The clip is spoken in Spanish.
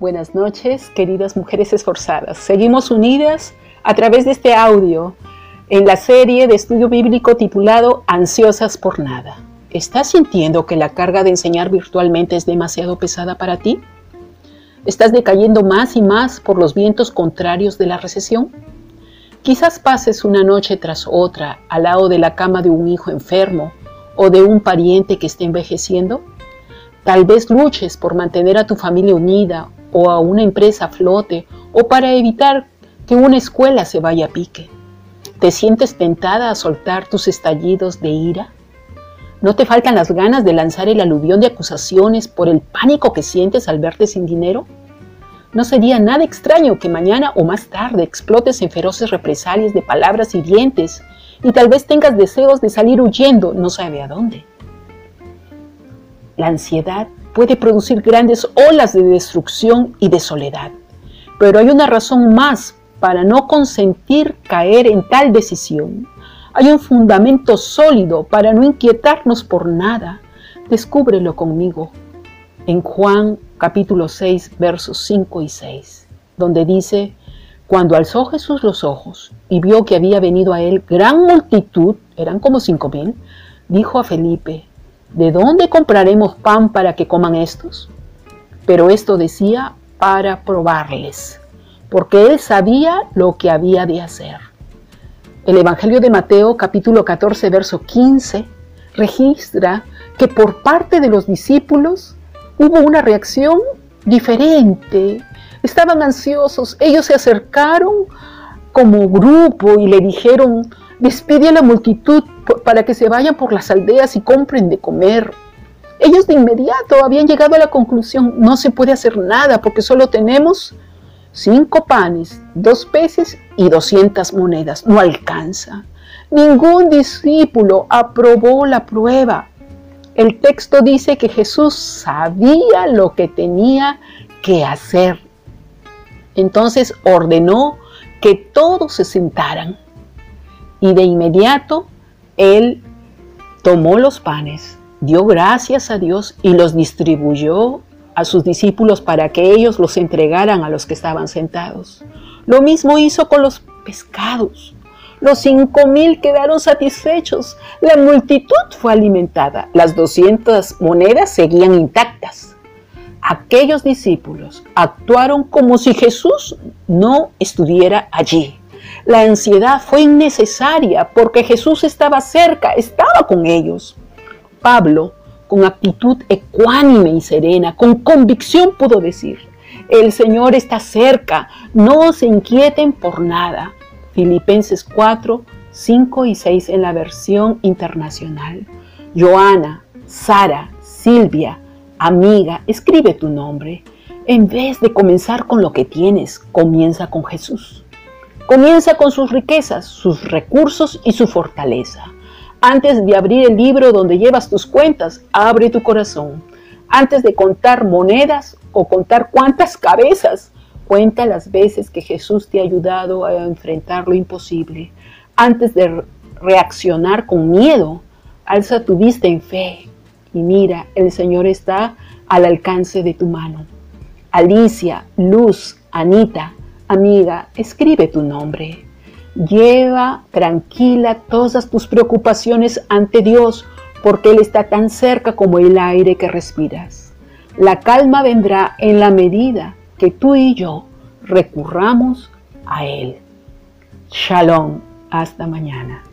Buenas noches, queridas mujeres esforzadas. Seguimos unidas a través de este audio en la serie de estudio bíblico titulado Ansiosas por nada. ¿Estás sintiendo que la carga de enseñar virtualmente es demasiado pesada para ti? ¿Estás decayendo más y más por los vientos contrarios de la recesión? Quizás pases una noche tras otra al lado de la cama de un hijo enfermo o de un pariente que esté envejeciendo. Tal vez luches por mantener a tu familia unida o a una empresa flote o para evitar que una escuela se vaya a pique. ¿Te sientes tentada a soltar tus estallidos de ira? ¿No te faltan las ganas de lanzar el aluvión de acusaciones por el pánico que sientes al verte sin dinero? No sería nada extraño que mañana o más tarde explotes en feroces represalias de palabras hirientes y tal vez tengas deseos de salir huyendo, no sabe a dónde. La ansiedad puede producir grandes olas de destrucción y de soledad. Pero hay una razón más para no consentir caer en tal decisión. Hay un fundamento sólido para no inquietarnos por nada. Descúbrelo conmigo. En Juan capítulo 6 versos 5 y 6, donde dice, cuando alzó Jesús los ojos y vio que había venido a él gran multitud, eran como cinco mil, dijo a Felipe, ¿de dónde compraremos pan para que coman estos? Pero esto decía para probarles, porque él sabía lo que había de hacer. El Evangelio de Mateo capítulo 14, verso 15 registra que por parte de los discípulos hubo una reacción diferente. Estaban ansiosos, ellos se acercaron como grupo y le dijeron, despide a la multitud para que se vayan por las aldeas y compren de comer. Ellos de inmediato habían llegado a la conclusión, no se puede hacer nada porque solo tenemos cinco panes, dos peces y doscientas monedas. No alcanza. Ningún discípulo aprobó la prueba. El texto dice que Jesús sabía lo que tenía que hacer. Entonces ordenó que todos se sentaran y de inmediato él tomó los panes, dio gracias a Dios y los distribuyó a sus discípulos para que ellos los entregaran a los que estaban sentados. Lo mismo hizo con los pescados. Los cinco mil quedaron satisfechos. La multitud fue alimentada. Las doscientas monedas seguían intactas. Aquellos discípulos actuaron como si Jesús no estuviera allí. La ansiedad fue innecesaria porque Jesús estaba cerca, estaba con ellos. Pablo, con actitud ecuánime y serena, con convicción pudo decir, el Señor está cerca, no se inquieten por nada. Filipenses 4, 5 y 6 en la versión internacional. Joana, Sara, Silvia, amiga, escribe tu nombre. En vez de comenzar con lo que tienes, comienza con Jesús. Comienza con sus riquezas, sus recursos y su fortaleza. Antes de abrir el libro donde llevas tus cuentas, abre tu corazón. Antes de contar monedas o contar cuántas cabezas, cuenta las veces que Jesús te ha ayudado a enfrentar lo imposible. Antes de reaccionar con miedo, alza tu vista en fe y mira, el Señor está al alcance de tu mano. Alicia, Luz, Anita, Amiga, escribe tu nombre. Lleva tranquila todas tus preocupaciones ante Dios, porque Él está tan cerca como el aire que respiras. La calma vendrá en la medida que tú y yo recurramos a Él. Shalom, hasta mañana.